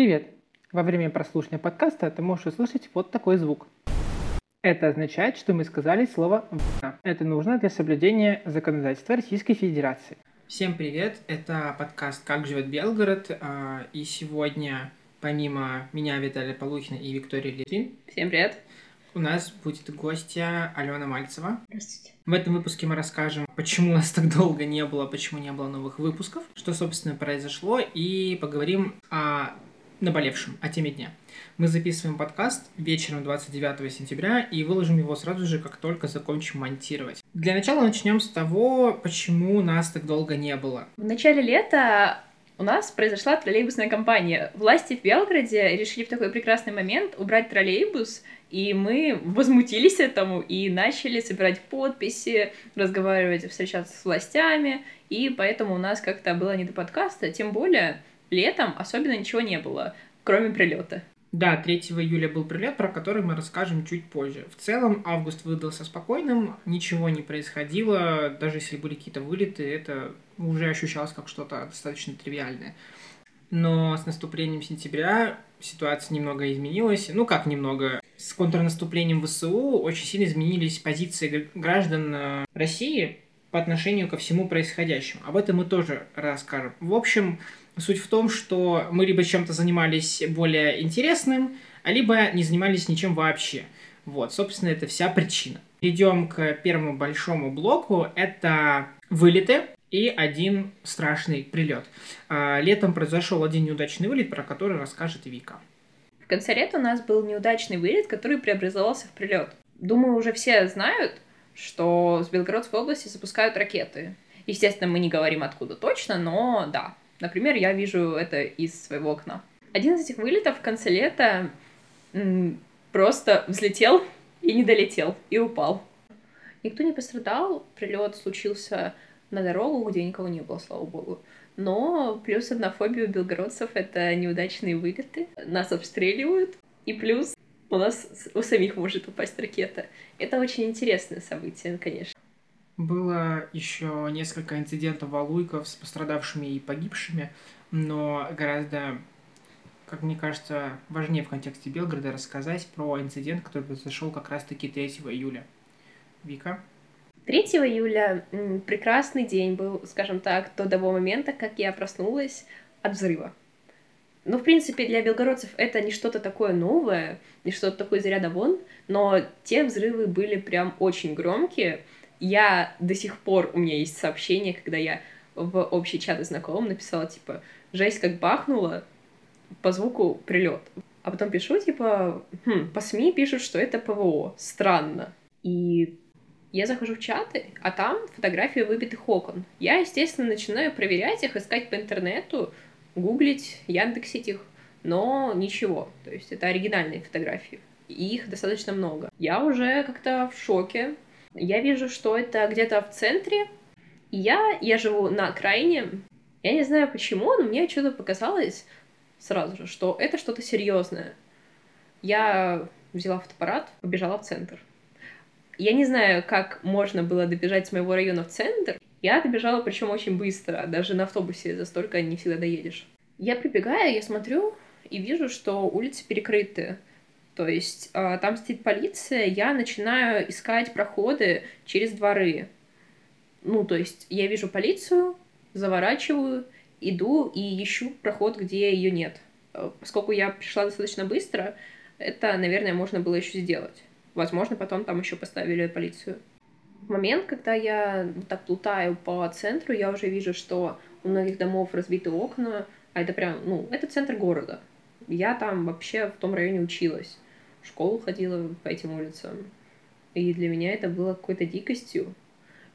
Привет! Во время прослушивания подкаста ты можешь услышать вот такой звук. Это означает, что мы сказали слово «в». Это нужно для соблюдения законодательства Российской Федерации. Всем привет! Это подкаст «Как живет Белгород». а, И сегодня, помимо меня, Виталия Полухина и Виктории Литвин, Всем привет. у нас будет гостья Алена Мальцева. Здравствуйте. В этом выпуске мы расскажем, почему нас так долго не было, почему не было новых выпусков, что, собственно, произошло, и поговорим о наболевшем, о теме дня. Мы записываем подкаст вечером 29 сентября и выложим его сразу же, как только закончим монтировать. Для начала начнем с того, почему нас так долго не было. В начале лета у нас произошла троллейбусная кампания. Власти в Белгороде решили в такой прекрасный момент убрать троллейбус, и мы возмутились этому и начали собирать подписи, разговаривать, встречаться с властями, и поэтому у нас как-то было не до подкаста, тем более летом особенно ничего не было, кроме прилета. Да, 3 июля был прилет, про который мы расскажем чуть позже. В целом, август выдался спокойным, ничего не происходило, даже если были какие-то вылеты, это уже ощущалось как что-то достаточно тривиальное. Но с наступлением сентября ситуация немного изменилась. Ну, как немного? С контрнаступлением ВСУ очень сильно изменились позиции граждан э, России по отношению ко всему происходящему. Об этом мы тоже расскажем. В общем, Суть в том, что мы либо чем-то занимались более интересным, а либо не занимались ничем вообще. Вот, собственно, это вся причина. Идем к первому большому блоку. Это вылеты и один страшный прилет. А, Летом произошел один неудачный вылет, про который расскажет Вика. В конце лета у нас был неудачный вылет, который преобразовался в прилет. Думаю, уже все знают, что с Белгородской области запускают ракеты. Естественно, мы не говорим откуда точно, но да. Например, я вижу это из своего окна. Один из этих вылетов в конце лета просто взлетел и не долетел, и упал. Никто не пострадал, прилет случился на дорогу, где никого не было, слава богу. Но плюс одна у белгородцев — это неудачные вылеты. Нас обстреливают, и плюс у нас у самих может упасть ракета. Это очень интересное событие, конечно. Было еще несколько инцидентов валуйков с пострадавшими и погибшими, но гораздо, как мне кажется, важнее в контексте Белгорода рассказать про инцидент, который произошел как раз-таки 3 июля. Вика? 3 июля прекрасный день был, скажем так, до того момента, как я проснулась от взрыва. Ну, в принципе, для белгородцев это не что-то такое новое, не что-то такое из ряда вон, но те взрывы были прям очень громкие. Я до сих пор, у меня есть сообщение, когда я в общий чат знакомым написала, типа, жесть как бахнула, по звуку прилет. А потом пишу, типа, «Хм, по СМИ пишут, что это ПВО. Странно. И я захожу в чаты, а там фотографии выбитых окон. Я, естественно, начинаю проверять их, искать по интернету, гуглить, яндексить их, но ничего. То есть это оригинальные фотографии. И их достаточно много. Я уже как-то в шоке. Я вижу, что это где-то в центре. Я, я живу на окраине. Я не знаю почему, но мне что-то показалось сразу же, что это что-то серьезное. Я взяла фотоаппарат, побежала в центр. Я не знаю, как можно было добежать с моего района в центр. Я добежала, причем очень быстро, даже на автобусе за столько не всегда доедешь. Я прибегаю, я смотрю и вижу, что улицы перекрыты. То есть э, там стоит полиция, я начинаю искать проходы через дворы. Ну, то есть я вижу полицию, заворачиваю, иду и ищу проход, где ее нет. Э, Поскольку я пришла достаточно быстро, это, наверное, можно было еще сделать. Возможно, потом там еще поставили полицию. В момент, когда я так плутаю по центру, я уже вижу, что у многих домов разбиты окна, а это прям, ну, это центр города. Я там вообще в том районе училась. В школу ходила по этим улицам. И для меня это было какой-то дикостью.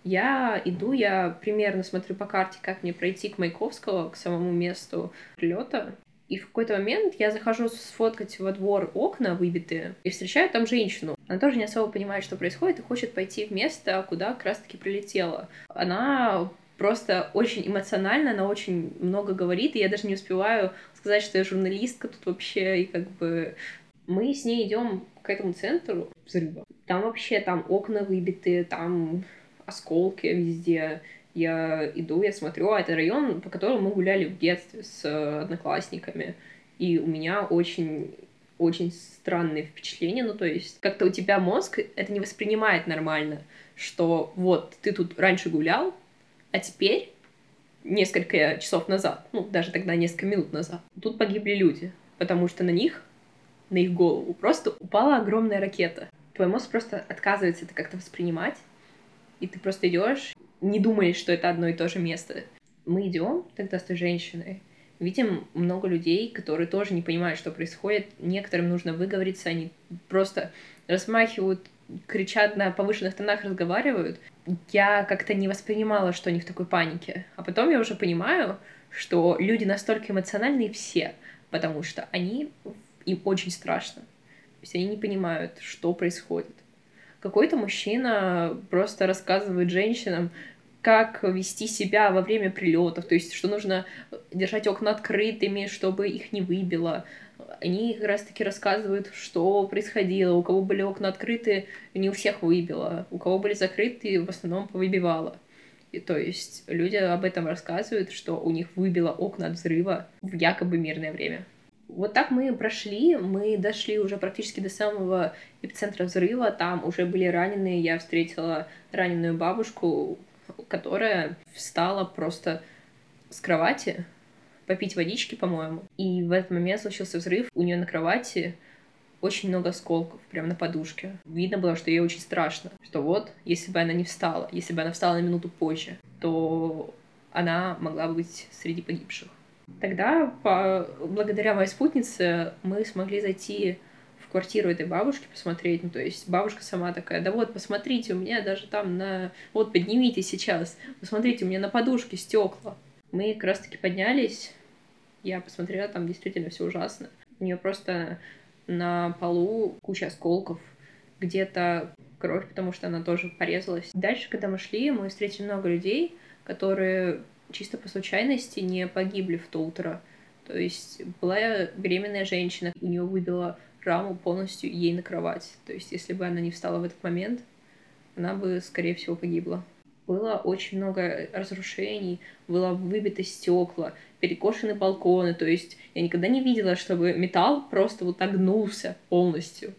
Я иду, я примерно смотрю по карте, как мне пройти к Маяковского, к самому месту прилета. И в какой-то момент я захожу сфоткать во двор окна выбитые и встречаю там женщину. Она тоже не особо понимает, что происходит, и хочет пойти в место, куда как раз-таки прилетела. Она просто очень эмоционально, она очень много говорит, и я даже не успеваю сказать, что я журналистка тут вообще, и как бы мы с ней идем к этому центру взрыва. Там вообще там окна выбиты, там осколки везде. Я иду, я смотрю, а это район, по которому мы гуляли в детстве с э, одноклассниками. И у меня очень очень странные впечатления, ну то есть как-то у тебя мозг это не воспринимает нормально, что вот ты тут раньше гулял, а теперь несколько часов назад, ну даже тогда несколько минут назад, тут погибли люди, потому что на них, на их голову просто упала огромная ракета. Твой мозг просто отказывается это как-то воспринимать, и ты просто идешь, не думаешь, что это одно и то же место. Мы идем тогда с той женщиной, видим много людей, которые тоже не понимают, что происходит. Некоторым нужно выговориться, они просто размахивают, кричат на повышенных тонах, разговаривают. Я как-то не воспринимала, что они в такой панике. А потом я уже понимаю, что люди настолько эмоциональные все, потому что они им очень страшно. То есть они не понимают, что происходит. Какой-то мужчина просто рассказывает женщинам, как вести себя во время прилетов, то есть что нужно держать окна открытыми, чтобы их не выбило. Они как раз-таки рассказывают, что происходило, у кого были окна открыты, не у всех выбило, у кого были закрыты, в основном повыбивало. И, то есть люди об этом рассказывают, что у них выбило окна от взрыва в якобы мирное время. Вот так мы прошли, мы дошли уже практически до самого эпицентра взрыва, там уже были раненые, я встретила раненую бабушку, которая встала просто с кровати попить водички, по-моему. И в этот момент случился взрыв. У нее на кровати очень много осколков, прямо на подушке. Видно было, что ей очень страшно. Что вот, если бы она не встала, если бы она встала на минуту позже, то она могла быть среди погибших. Тогда, по... благодаря моей спутнице, мы смогли зайти квартиру этой бабушки посмотреть. Ну, то есть бабушка сама такая, да вот, посмотрите, у меня даже там на... Вот, поднимите сейчас, посмотрите, у меня на подушке стекла. Мы как раз-таки поднялись, я посмотрела, там действительно все ужасно. У нее просто на полу куча осколков, где-то кровь, потому что она тоже порезалась. Дальше, когда мы шли, мы встретили много людей, которые чисто по случайности не погибли в то утро. То есть была беременная женщина, у нее выбило раму полностью ей на кровать. То есть, если бы она не встала в этот момент, она бы, скорее всего, погибла. Было очень много разрушений, было выбито стекла, перекошены балконы. То есть я никогда не видела, чтобы металл просто вот так гнулся полностью.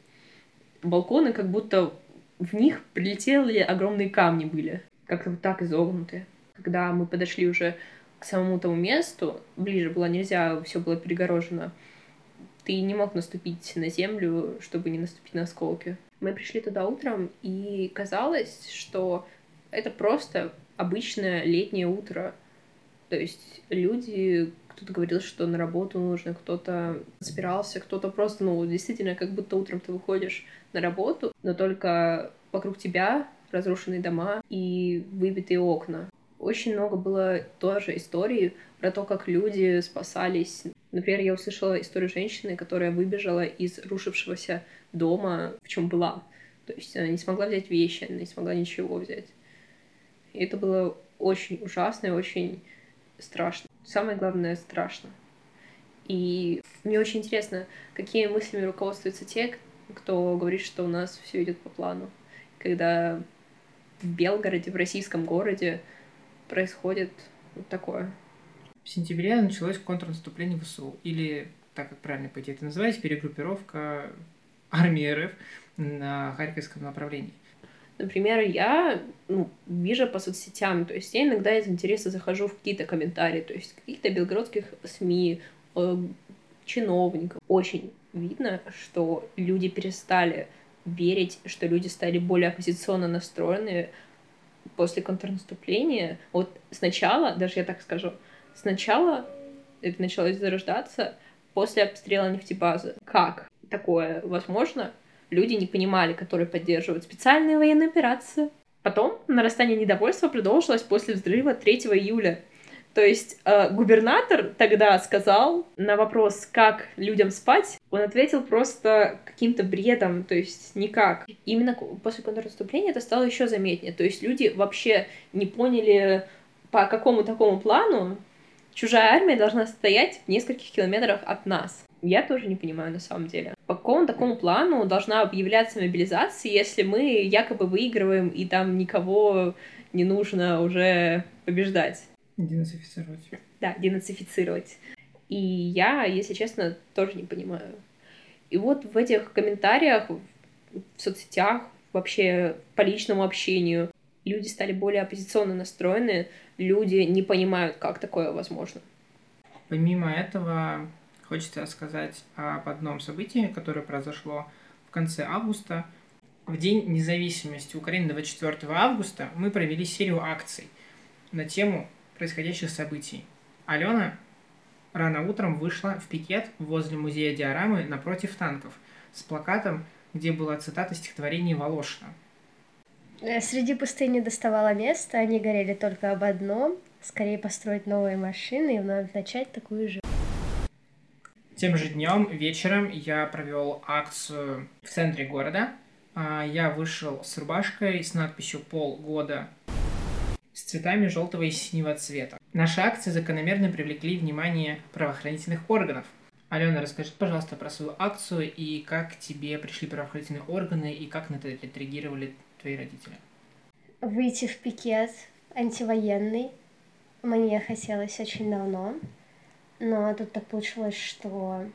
Балконы как будто в них прилетели огромные камни были, как-то вот так изогнутые. Когда мы подошли уже к самому тому месту, ближе было нельзя, все было перегорожено, ты не мог наступить на землю, чтобы не наступить на осколки. Мы пришли туда утром, и казалось, что это просто обычное летнее утро. То есть люди, кто-то говорил, что на работу нужно, кто-то спирался, кто-то просто, ну, действительно, как будто утром ты выходишь на работу, но только вокруг тебя разрушенные дома и выбитые окна. Очень много было тоже историй про то, как люди спасались Например, я услышала историю женщины, которая выбежала из рушившегося дома, в чем была. То есть она не смогла взять вещи, она не смогла ничего взять. И это было очень ужасно и очень страшно. Самое главное, страшно. И мне очень интересно, какими мыслями руководствуются те, кто говорит, что у нас все идет по плану. Когда в Белгороде, в российском городе происходит вот такое. В сентябре началось контрнаступление ВСУ, или, так как правильно по идее это называется, перегруппировка армии РФ на Харьковском направлении. Например, я ну, вижу по соцсетям, то есть я иногда из интереса захожу в какие-то комментарии, то есть каких-то белгородских СМИ, э, чиновников. Очень видно, что люди перестали верить, что люди стали более оппозиционно настроены после контрнаступления. Вот сначала, даже я так скажу, Сначала это началось зарождаться после обстрела нефтебазы. Как такое возможно? Люди не понимали, которые поддерживают специальные военные операции. Потом нарастание недовольства продолжилось после взрыва 3 июля. То есть э, губернатор тогда сказал на вопрос, как людям спать, он ответил просто каким-то бредом, то есть никак. Именно после контрнаступления это стало еще заметнее. То есть люди вообще не поняли, по какому такому плану Чужая армия должна стоять в нескольких километрах от нас. Я тоже не понимаю на самом деле. По какому такому плану должна объявляться мобилизация, если мы якобы выигрываем и там никого не нужно уже побеждать? Денацифицировать. Да, денацифицировать. И я, если честно, тоже не понимаю. И вот в этих комментариях в соцсетях, вообще по личному общению, люди стали более оппозиционно настроены, люди не понимают, как такое возможно. Помимо этого, хочется сказать об одном событии, которое произошло в конце августа. В День независимости Украины 24 августа мы провели серию акций на тему происходящих событий. Алена рано утром вышла в пикет возле музея диорамы напротив танков с плакатом, где была цитата стихотворения Волошина. Э, среди пустыни не доставало места, они горели только об одном — скорее построить новые машины и вновь начать такую же. Тем же днем вечером я провел акцию в центре города. А, я вышел с рубашкой с надписью «Полгода» с цветами желтого и синего цвета. Наши акции закономерно привлекли внимание правоохранительных органов. Алена, расскажи, пожалуйста, про свою акцию и как тебе пришли правоохранительные органы и как на это отреагировали твои родители? Выйти в пикет антивоенный мне хотелось очень давно, но тут так получилось, что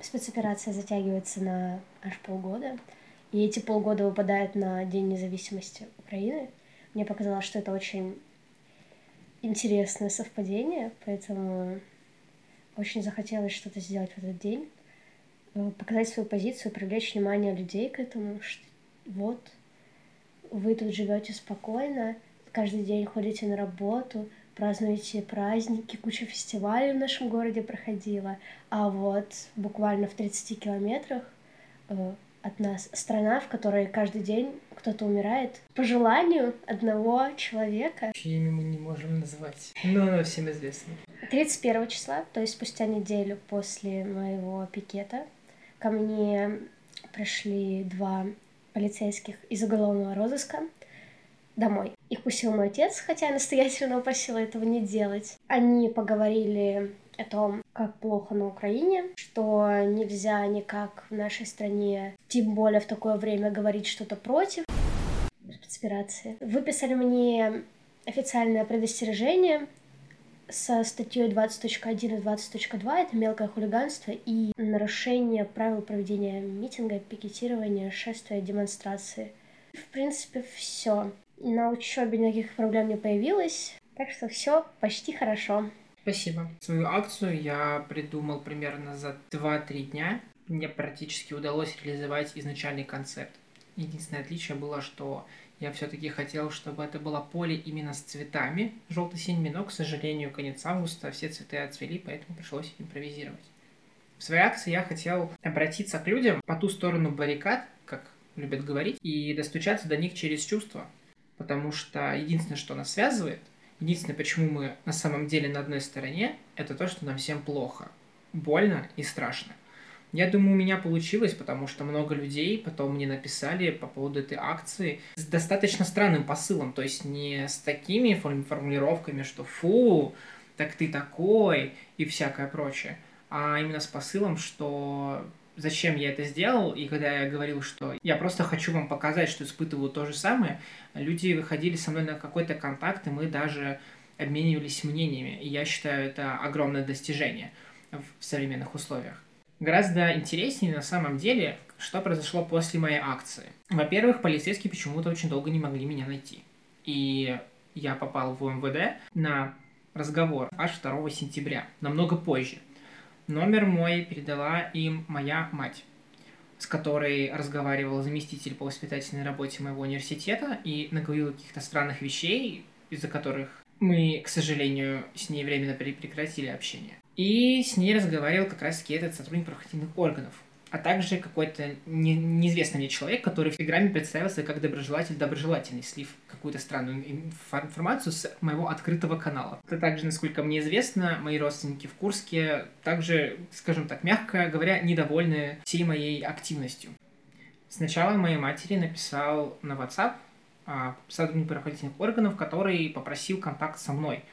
спецоперация затягивается на аж полгода, и эти полгода выпадают на День независимости Украины. Мне показалось, что это очень интересное совпадение, поэтому очень захотелось что-то сделать в этот день, э, показать свою позицию, привлечь внимание людей к этому, что вот, вы тут живете спокойно, каждый день ходите на работу, празднуете праздники, куча фестивалей в нашем городе проходила, а вот буквально в 30 километрах э, от нас страна, в которой каждый день кто-то умирает по желанию одного человека. Чье имя мы не можем назвать, но оно всем известно. 31 числа, то есть спустя неделю после моего пикета, ко мне пришли два полицейских из уголовного розыска домой. Их пустил мой отец, хотя я настоятельно просила этого не делать. Они поговорили о том, как плохо на Украине, что нельзя никак в нашей стране, тем более в такое время, говорить что-то против спецоперации. Выписали мне официальное предостережение со статьей 20.1 и 20.2 это мелкое хулиганство и нарушение правил проведения митинга, пикетирования, шествия, демонстрации. В принципе, все. На учебе никаких проблем не появилось, так что все почти хорошо. Спасибо. Свою акцию я придумал примерно за 2-3 дня. Мне практически удалось реализовать изначальный концепт. Единственное отличие было, что я все-таки хотел, чтобы это было поле именно с цветами желто-синими, но, к сожалению, конец августа все цветы отцвели, поэтому пришлось импровизировать. В своей акции я хотел обратиться к людям по ту сторону баррикад, как любят говорить, и достучаться до них через чувства. Потому что единственное, что нас связывает, единственное, почему мы на самом деле на одной стороне, это то, что нам всем плохо, больно и страшно. Я думаю, у меня получилось, потому что много людей потом мне написали по поводу этой акции с достаточно странным посылом, то есть не с такими формулировками, что «фу, так ты такой» и всякое прочее, а именно с посылом, что зачем я это сделал, и когда я говорил, что я просто хочу вам показать, что испытываю то же самое, люди выходили со мной на какой-то контакт, и мы даже обменивались мнениями, и я считаю это огромное достижение в современных условиях. Гораздо интереснее на самом деле, что произошло после моей акции. Во-первых, полицейские почему-то очень долго не могли меня найти. И я попал в МВД на разговор аж 2 сентября, намного позже. Номер мой передала им моя мать, с которой разговаривал заместитель по воспитательной работе моего университета и наговорил каких-то странных вещей, из-за которых мы, к сожалению, с ней временно прекратили общение. И с ней разговаривал как раз-таки этот сотрудник правоохранительных органов, а также какой-то не, неизвестный мне человек, который в Телеграме представился как доброжелатель доброжелательный, слив какую-то странную информацию с моего открытого канала. Это также, насколько мне известно, мои родственники в Курске также, скажем так, мягко говоря, недовольны всей моей активностью. Сначала моей матери написал на WhatsApp а, сотрудник правоохранительных органов, который попросил контакт со мной.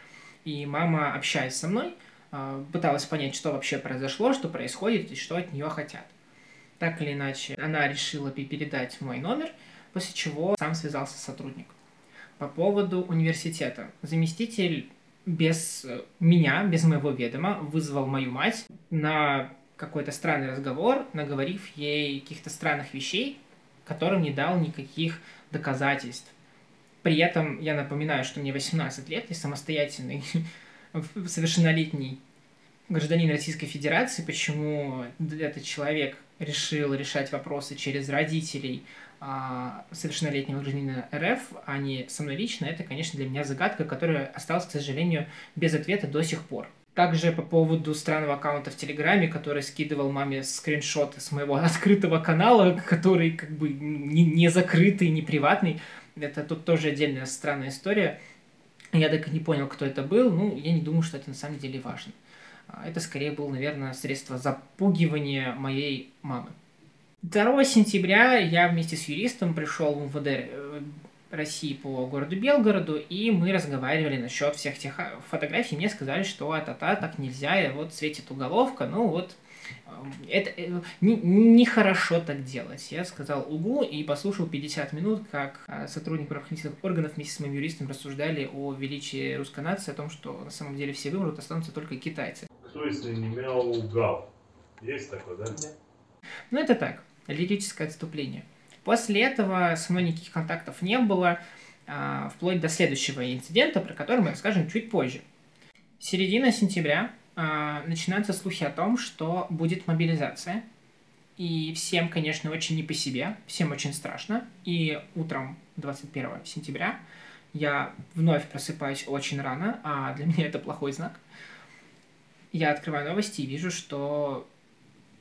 И мама, общаясь со мной, а, пыталась понять, что вообще произошло, что происходит и что от нее хотят. Так или иначе, она решила передать мой номер, после чего сам связался с сотрудником. По поводу университета. Заместитель без э, меня, без моего ведома, вызвал мою мать на какой-то странный разговор, наговорив ей каких-то странных вещей, которым не дал никаких доказательств. При этом я напоминаю, что мне 18 лет, я самостоятельный, совершеннолетний гражданин Российской Федерации, почему этот человек решил решать вопросы через родителей а, совершеннолетнего гражданина РФ, а не со мной лично, это, конечно, для меня загадка, которая осталась, к сожалению, без ответа до сих пор. Также по поводу странного аккаунта в Телеграме, который скидывал маме скриншоты с моего открытого канала, который как бы не, не закрытый, не приватный. Это тут тоже отдельная странная история. Я так и не понял, кто это был. Ну, я не думаю, что это на самом деле важно. А, это скорее было, наверное, средство запугивания моей мамы. 2 сентября я вместе с юристом пришел в МВД э, России по городу Белгороду, и мы разговаривали насчет всех тех а, фотографий. Мне сказали, что а-та-та, так нельзя, и вот светит уголовка, ну вот это э, нехорошо не, не так делать. Я сказал угу и послушал 50 минут, как а, сотрудники правоохранительных органов вместе с моим юристом рассуждали о величии русской нации, о том, что на самом деле все вымрут, останутся только китайцы. Кто, если не мяугал? Есть такое, да? Да. Ну, это так, лирическое отступление. После этого со мной никаких контактов не было, а, вплоть до следующего инцидента, про который мы расскажем чуть позже. Середина сентября а, начинаются слухи о том, что будет мобилизация. И всем, конечно, очень не по себе, всем очень страшно. И утром 21 сентября я вновь просыпаюсь очень рано, а для меня это плохой знак. Я открываю новости и вижу, что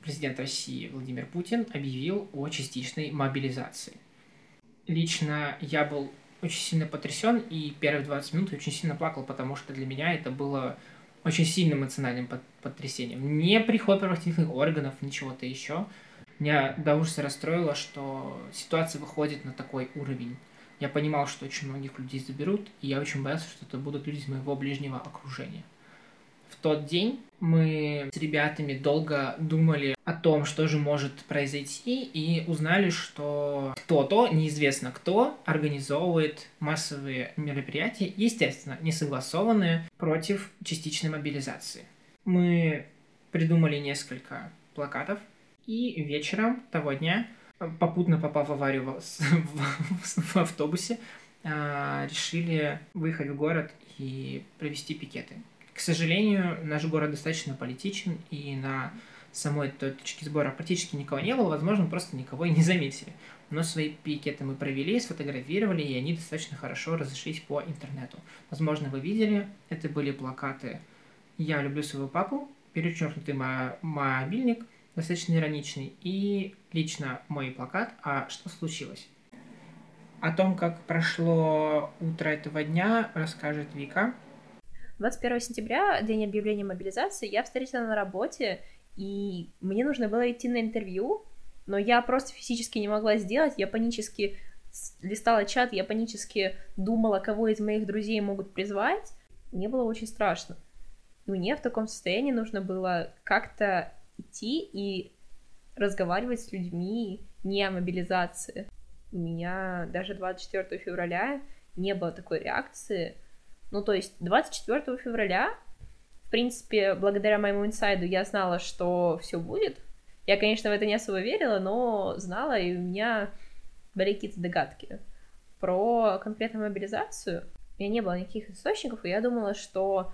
президент России Владимир Путин объявил о частичной мобилизации. Лично я был очень сильно потрясен и первые 20 минут очень сильно плакал, потому что для меня это было очень сильным эмоциональным потрясением. Не приход правоохранительных органов, ничего-то еще. Меня до ужаса расстроило, что ситуация выходит на такой уровень. Я понимал, что очень многих людей заберут, и я очень боялся, что это будут люди из моего ближнего окружения тот день мы с ребятами долго думали о том, что же может произойти, и узнали, что кто-то, неизвестно кто, организовывает массовые мероприятия, естественно, не согласованные против частичной мобилизации. Мы придумали несколько плакатов, и вечером того дня, попутно попав в аварию в, в, в автобусе, а, решили выехать в город и провести пикеты. К сожалению, наш город достаточно политичен, и на самой точке сбора практически никого не было, возможно, просто никого и не заметили. Но свои пикеты мы провели, сфотографировали, и они достаточно хорошо разошлись по интернету. Возможно, вы видели, это были плакаты «Я люблю своего папу», перечеркнутый мобильник, достаточно ироничный, и лично мой плакат «А что случилось?». О том, как прошло утро этого дня, расскажет Вика. 21 сентября, день объявления мобилизации, я встретила на работе, и мне нужно было идти на интервью, но я просто физически не могла сделать, я панически листала чат, я панически думала, кого из моих друзей могут призвать, мне было очень страшно. Мне в таком состоянии нужно было как-то идти и разговаривать с людьми не о мобилизации. У меня даже 24 февраля не было такой реакции, ну, то есть 24 февраля, в принципе, благодаря моему инсайду я знала, что все будет. Я, конечно, в это не особо верила, но знала, и у меня были какие-то догадки. Про конкретную мобилизацию у меня не было никаких источников, и я думала, что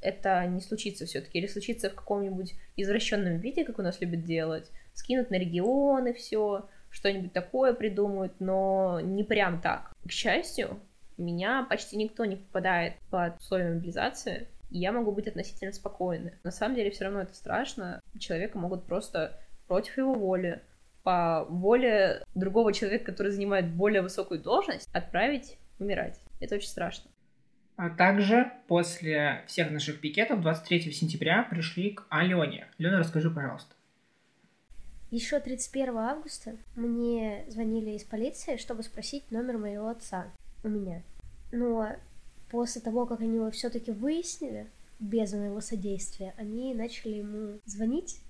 это не случится все-таки, или случится в каком-нибудь извращенном виде, как у нас любят делать, скинут на регионы все, что-нибудь такое придумают, но не прям так. К счастью, меня почти никто не попадает под условия мобилизации, и я могу быть относительно спокойной. На самом деле все равно это страшно. Человека могут просто против его воли, по воле другого человека, который занимает более высокую должность, отправить умирать. Это очень страшно. А также после всех наших пикетов 23 сентября пришли к Алене. Алена, расскажи, пожалуйста. Еще 31 августа мне звонили из полиции, чтобы спросить номер моего отца у меня. Но после того, как они его все-таки выяснили, без моего содействия, они начали ему звонить.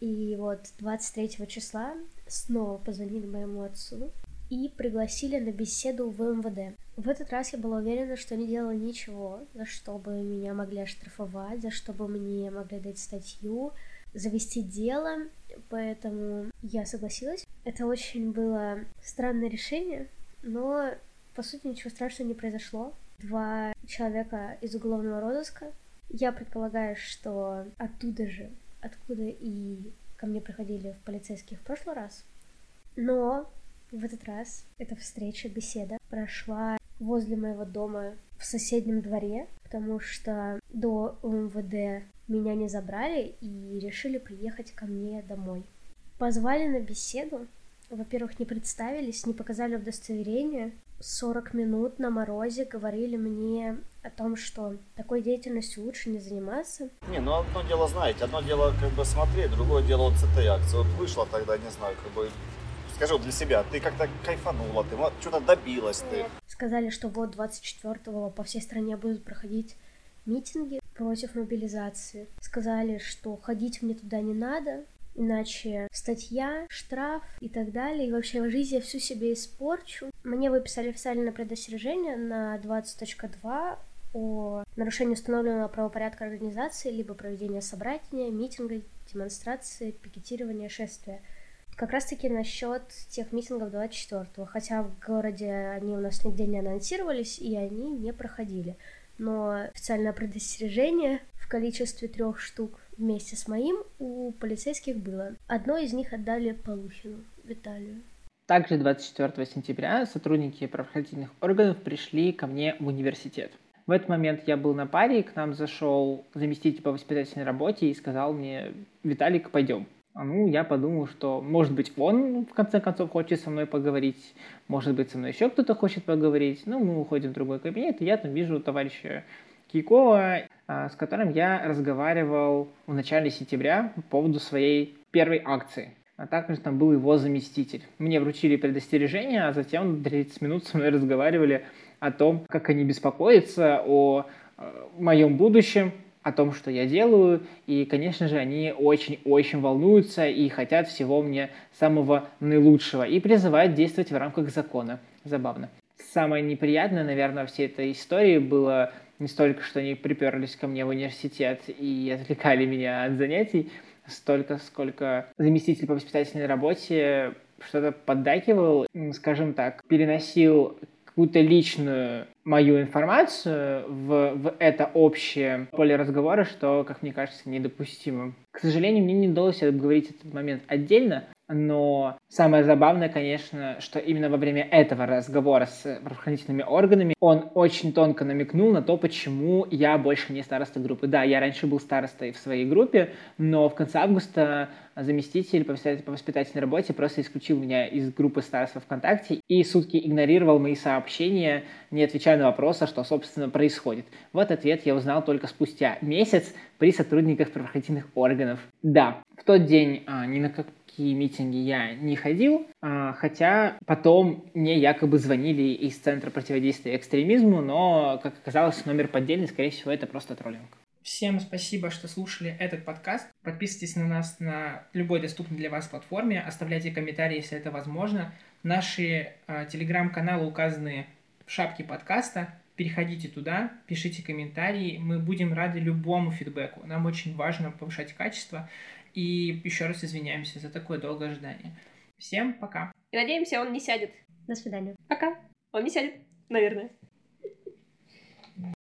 И вот 23 числа снова позвонили моему отцу и пригласили на беседу в МВД. В этот раз я была уверена, что не делала ничего, за что бы меня могли оштрафовать, за что бы мне могли дать статью, завести дело, поэтому я согласилась. Это очень было странное решение, но по сути ничего страшного не произошло. Два человека из уголовного розыска. Я предполагаю, что оттуда же, откуда и ко мне приходили в полицейские в прошлый раз. Но в этот раз эта встреча, беседа прошла возле моего дома в соседнем дворе, потому что до УМВД меня не забрали и решили приехать ко мне домой. Позвали на беседу. Во-первых, не представились, не показали удостоверение. 40 минут на морозе говорили мне о том, что такой деятельностью лучше не заниматься. Не, ну одно дело, знаете, одно дело как бы смотреть, другое дело вот с этой акции. Вот вышла тогда, не знаю, как бы скажи вот для себя, ты как-то кайфанула, ты что-то добилась ты. Сказали, что вот 24-го по всей стране будут проходить митинги против мобилизации. Сказали, что ходить мне туда не надо, иначе статья, штраф и так далее. И вообще в жизни я всю себе испорчу. Мне выписали официальное предостережение на 20.2 о нарушении установленного правопорядка организации, либо проведения собрания, митинга, демонстрации, пикетирования, шествия. Как раз-таки насчет тех митингов 24-го, хотя в городе они у нас нигде не анонсировались, и они не проходили. Но официальное предостережение в количестве трех штук вместе с моим у полицейских было. Одно из них отдали Полухину, Виталию. Также 24 сентября сотрудники правоохранительных органов пришли ко мне в университет. В этот момент я был на паре, к нам зашел заместитель по воспитательной работе и сказал мне, Виталик, пойдем. А ну, я подумал, что, может быть, он, в конце концов, хочет со мной поговорить, может быть, со мной еще кто-то хочет поговорить. Ну, мы уходим в другой кабинет, и я там вижу товарища Кикова, с которым я разговаривал в начале сентября по поводу своей первой акции. А также там был его заместитель. Мне вручили предостережение, а затем 30 минут со мной разговаривали о том, как они беспокоятся о э, моем будущем, о том, что я делаю, и, конечно же, они очень-очень волнуются и хотят всего мне самого наилучшего и призывают действовать в рамках закона. Забавно. Самое неприятное, наверное, всей этой истории было не столько, что они приперлись ко мне в университет и отвлекали меня от занятий, столько, сколько заместитель по воспитательной работе что-то поддакивал, скажем так, переносил какую-то личную мою информацию в, в это общее поле разговора, что, как мне кажется, недопустимо. К сожалению, мне не удалось обговорить этот момент отдельно, но самое забавное, конечно, что именно во время этого разговора с правоохранительными органами он очень тонко намекнул на то, почему я больше не староста группы. Да, я раньше был старостой в своей группе, но в конце августа заместитель по воспитательной работе просто исключил меня из группы староста ВКонтакте и сутки игнорировал мои сообщения, не отвечая на вопросы, что, собственно, происходит. Вот ответ я узнал только спустя месяц при сотрудниках правоохранительных органов. Да, в тот день а, ни на какие митинги я не ходил, а, хотя потом мне якобы звонили из Центра противодействия экстремизму, но, как оказалось, номер поддельный, скорее всего, это просто троллинг. Всем спасибо, что слушали этот подкаст. Подписывайтесь на нас на любой доступной для вас платформе, оставляйте комментарии, если это возможно. Наши э, телеграм-каналы указаны в шапке подкаста. Переходите туда, пишите комментарии. Мы будем рады любому фидбэку. Нам очень важно повышать качество. И еще раз извиняемся за такое долгое ожидание. Всем пока. И надеемся, он не сядет. До свидания. Пока. Он не сядет, наверное.